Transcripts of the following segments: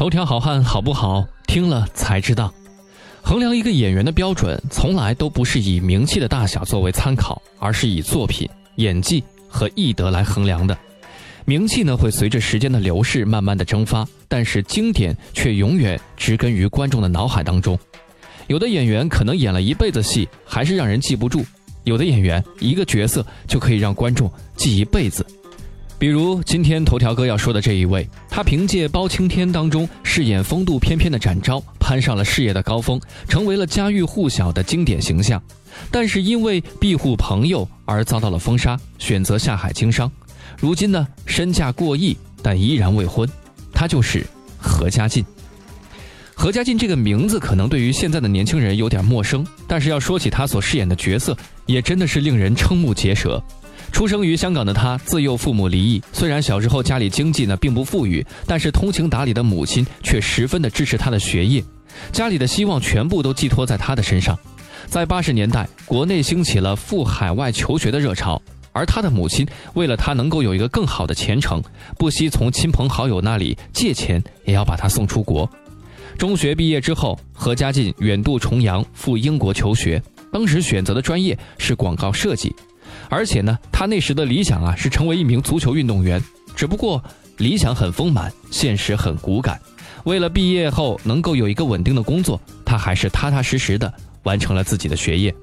头条好汉好不好？听了才知道。衡量一个演员的标准，从来都不是以名气的大小作为参考，而是以作品、演技和艺德来衡量的。名气呢，会随着时间的流逝慢慢的蒸发，但是经典却永远植根于观众的脑海当中。有的演员可能演了一辈子戏，还是让人记不住；有的演员一个角色就可以让观众记一辈子。比如今天头条哥要说的这一位，他凭借《包青天》当中饰演风度翩翩的展昭，攀上了事业的高峰，成为了家喻户晓的经典形象。但是因为庇护朋友而遭到了封杀，选择下海经商。如今呢，身价过亿，但依然未婚。他就是何家劲。何家劲这个名字可能对于现在的年轻人有点陌生，但是要说起他所饰演的角色，也真的是令人瞠目结舌。出生于香港的他，自幼父母离异。虽然小时候家里经济呢并不富裕，但是通情达理的母亲却十分的支持他的学业，家里的希望全部都寄托在他的身上。在八十年代，国内兴起了赴海外求学的热潮，而他的母亲为了他能够有一个更好的前程，不惜从亲朋好友那里借钱，也要把他送出国。中学毕业之后，何家劲远渡重洋赴英国求学，当时选择的专业是广告设计。而且呢，他那时的理想啊是成为一名足球运动员。只不过理想很丰满，现实很骨感。为了毕业后能够有一个稳定的工作，他还是踏踏实实的完成了自己的学业。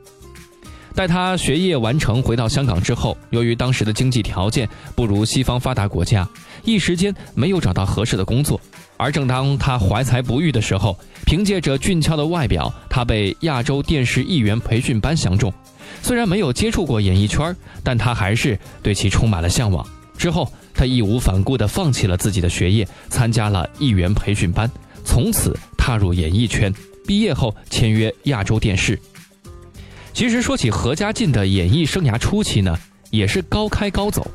待他学业完成回到香港之后，由于当时的经济条件不如西方发达国家，一时间没有找到合适的工作。而正当他怀才不遇的时候，凭借着俊俏的外表，他被亚洲电视艺员培训班相中。虽然没有接触过演艺圈，但他还是对其充满了向往。之后，他义无反顾地放弃了自己的学业，参加了艺员培训班，从此踏入演艺圈。毕业后签约亚洲电视。其实说起何家劲的演艺生涯初期呢，也是高开高走。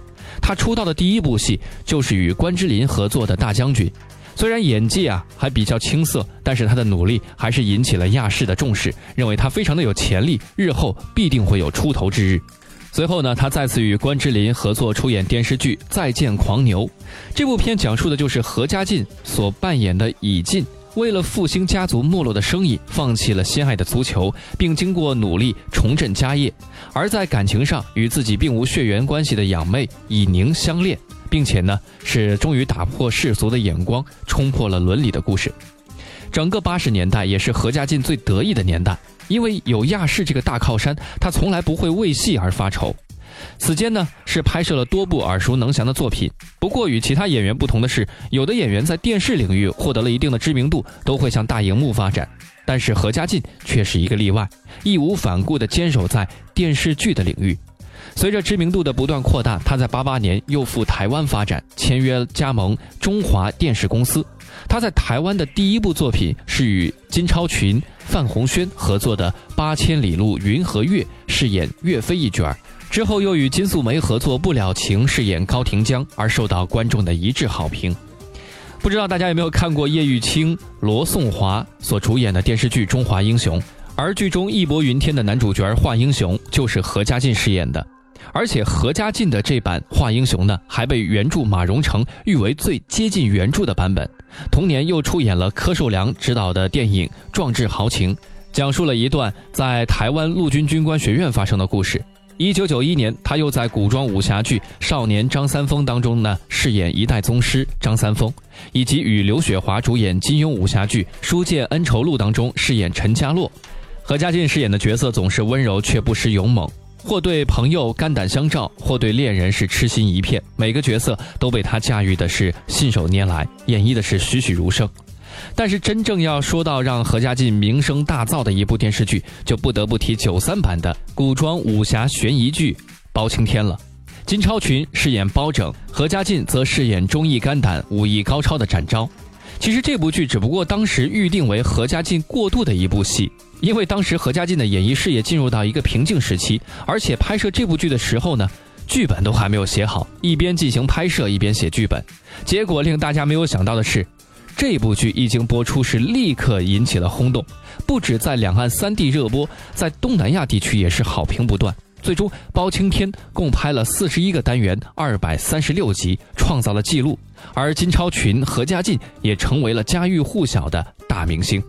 他出道的第一部戏就是与关之琳合作的《大将军》。虽然演技啊还比较青涩，但是他的努力还是引起了亚视的重视，认为他非常的有潜力，日后必定会有出头之日。随后呢，他再次与关之琳合作出演电视剧《再见狂牛》，这部片讲述的就是何家劲所扮演的乙进，为了复兴家族没落的生意，放弃了心爱的足球，并经过努力重振家业，而在感情上与自己并无血缘关系的养妹以宁相恋。并且呢，是终于打破世俗的眼光，冲破了伦理的故事。整个八十年代也是何家劲最得意的年代，因为有亚视这个大靠山，他从来不会为戏而发愁。此间呢，是拍摄了多部耳熟能详的作品。不过与其他演员不同的是，有的演员在电视领域获得了一定的知名度，都会向大荧幕发展，但是何家劲却是一个例外，义无反顾地坚守在电视剧的领域。随着知名度的不断扩大，他在八八年又赴台湾发展，签约加盟中华电视公司。他在台湾的第一部作品是与金超群、范鸿轩合作的《八千里路云和月》，饰演岳飞一角儿。之后又与金素梅合作《不了情》，饰演高庭江，而受到观众的一致好评。不知道大家有没有看过叶玉卿、罗颂华所主演的电视剧《中华英雄》，而剧中义薄云天的男主角华英雄就是何家劲饰演的。而且何家劲的这版《画英雄》呢，还被原著马荣成誉为最接近原著的版本。同年又出演了柯受良执导的电影《壮志豪情》，讲述了一段在台湾陆军军官学院发生的故事。一九九一年，他又在古装武侠剧《少年张三丰》当中呢，饰演一代宗师张三丰，以及与刘雪华主演金庸武侠剧《书剑恩仇录》当中饰演陈家洛。何家劲饰演的角色总是温柔却不失勇猛。或对朋友肝胆相照，或对恋人是痴心一片，每个角色都被他驾驭的是信手拈来，演绎的是栩栩如生。但是真正要说到让何家劲名声大噪的一部电视剧，就不得不提九三版的古装武侠悬疑剧《包青天》了。金超群饰演包拯，何家劲则饰演忠义肝胆、武艺高超的展昭。其实这部剧只不过当时预定为何家劲过渡的一部戏。因为当时何家劲的演艺事业进入到一个瓶颈时期，而且拍摄这部剧的时候呢，剧本都还没有写好，一边进行拍摄一边写剧本。结果令大家没有想到的是，这部剧一经播出是立刻引起了轰动，不止在两岸三地热播，在东南亚地区也是好评不断。最终，包青天共拍了四十一个单元，二百三十六集，创造了纪录。而金超群、何家劲也成为了家喻户晓的大明星。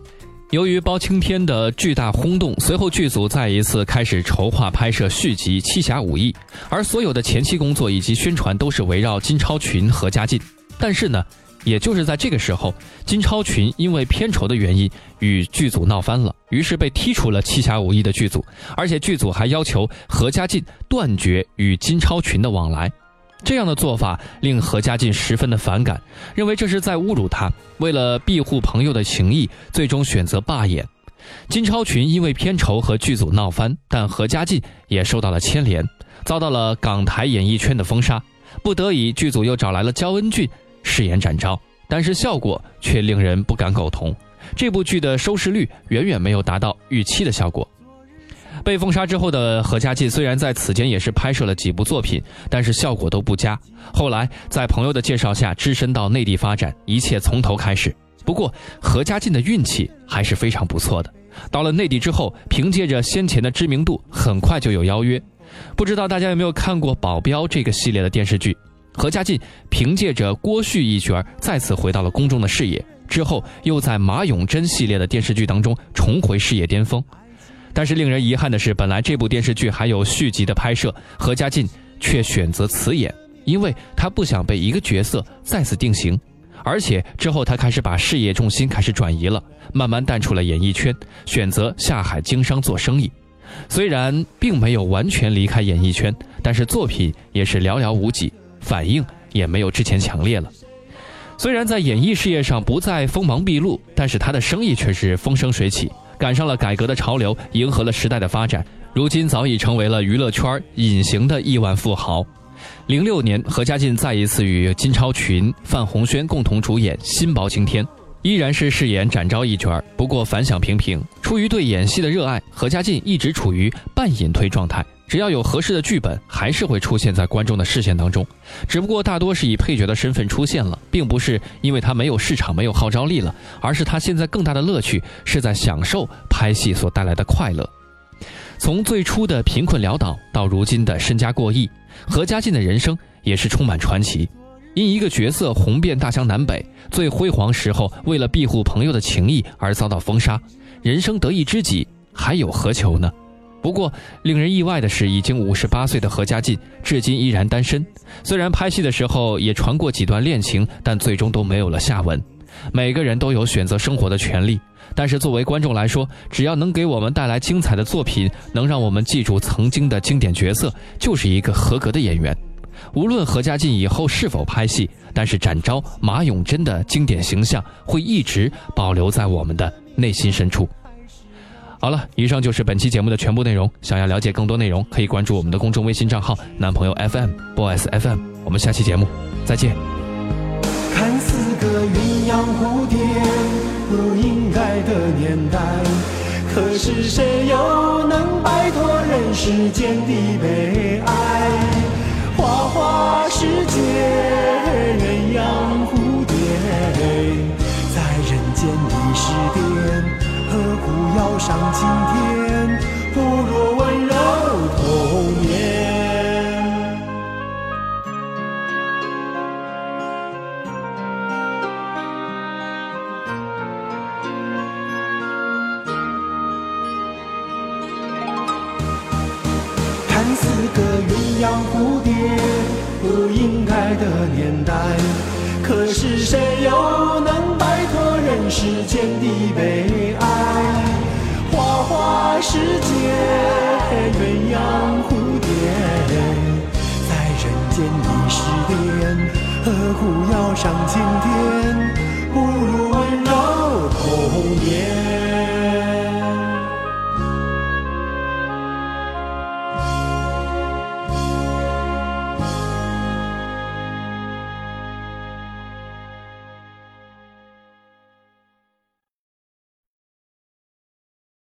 由于包青天的巨大轰动，随后剧组再一次开始筹划拍摄续集《七侠五义》，而所有的前期工作以及宣传都是围绕金超群、何家劲。但是呢？也就是在这个时候，金超群因为片酬的原因与剧组闹翻了，于是被踢出了《七侠五义》的剧组，而且剧组还要求何家劲断绝与金超群的往来。这样的做法令何家劲十分的反感，认为这是在侮辱他。为了庇护朋友的情谊，最终选择罢演。金超群因为片酬和剧组闹翻，但何家劲也受到了牵连，遭到了港台演艺圈的封杀。不得已，剧组又找来了焦恩俊。饰演展昭，但是效果却令人不敢苟同。这部剧的收视率远远没有达到预期的效果。被封杀之后的何家劲，虽然在此间也是拍摄了几部作品，但是效果都不佳。后来在朋友的介绍下，只身到内地发展，一切从头开始。不过何家劲的运气还是非常不错的。到了内地之后，凭借着先前的知名度，很快就有邀约。不知道大家有没有看过《保镖》这个系列的电视剧？何家劲凭借着郭旭一角再次回到了公众的视野，之后又在马永贞系列的电视剧当中重回事业巅峰。但是令人遗憾的是，本来这部电视剧还有续集的拍摄，何家劲却选择辞演，因为他不想被一个角色再次定型。而且之后他开始把事业重心开始转移了，慢慢淡出了演艺圈，选择下海经商做生意。虽然并没有完全离开演艺圈，但是作品也是寥寥无几。反应也没有之前强烈了。虽然在演艺事业上不再锋芒毕露，但是他的生意却是风生水起，赶上了改革的潮流，迎合了时代的发展。如今早已成为了娱乐圈隐形的亿万富豪。零六年，何家劲再一次与金超群、范鸿轩共同主演《新包青天》，依然是饰演展昭一角，不过反响平平。出于对演戏的热爱，何家劲一直处于半隐退状态。只要有合适的剧本，还是会出现在观众的视线当中，只不过大多是以配角的身份出现了，并不是因为他没有市场、没有号召力了，而是他现在更大的乐趣是在享受拍戏所带来的快乐。从最初的贫困潦倒到如今的身家过亿，何家劲的人生也是充满传奇。因一个角色红遍大江南北，最辉煌时候为了庇护朋友的情谊而遭到封杀，人生得意知己还有何求呢？不过，令人意外的是，已经五十八岁的何家劲至今依然单身。虽然拍戏的时候也传过几段恋情，但最终都没有了下文。每个人都有选择生活的权利，但是作为观众来说，只要能给我们带来精彩的作品，能让我们记住曾经的经典角色，就是一个合格的演员。无论何家劲以后是否拍戏，但是展昭、马永贞的经典形象会一直保留在我们的内心深处。好了，以上就是本期节目的全部内容。想要了解更多内容，可以关注我们的公众微信账号“男朋友 FM Boys FM”。我们下期节目再见。看似个鸳鸯蝴蝶不应该的年代，可是谁又能摆脱人世间的悲鸳鸯蝴蝶不应该的年代，可是谁又能摆脱人世间的悲哀？花花世界鸳鸯蝴蝶，在人间的诗典，何苦要上青天？不如温柔童年。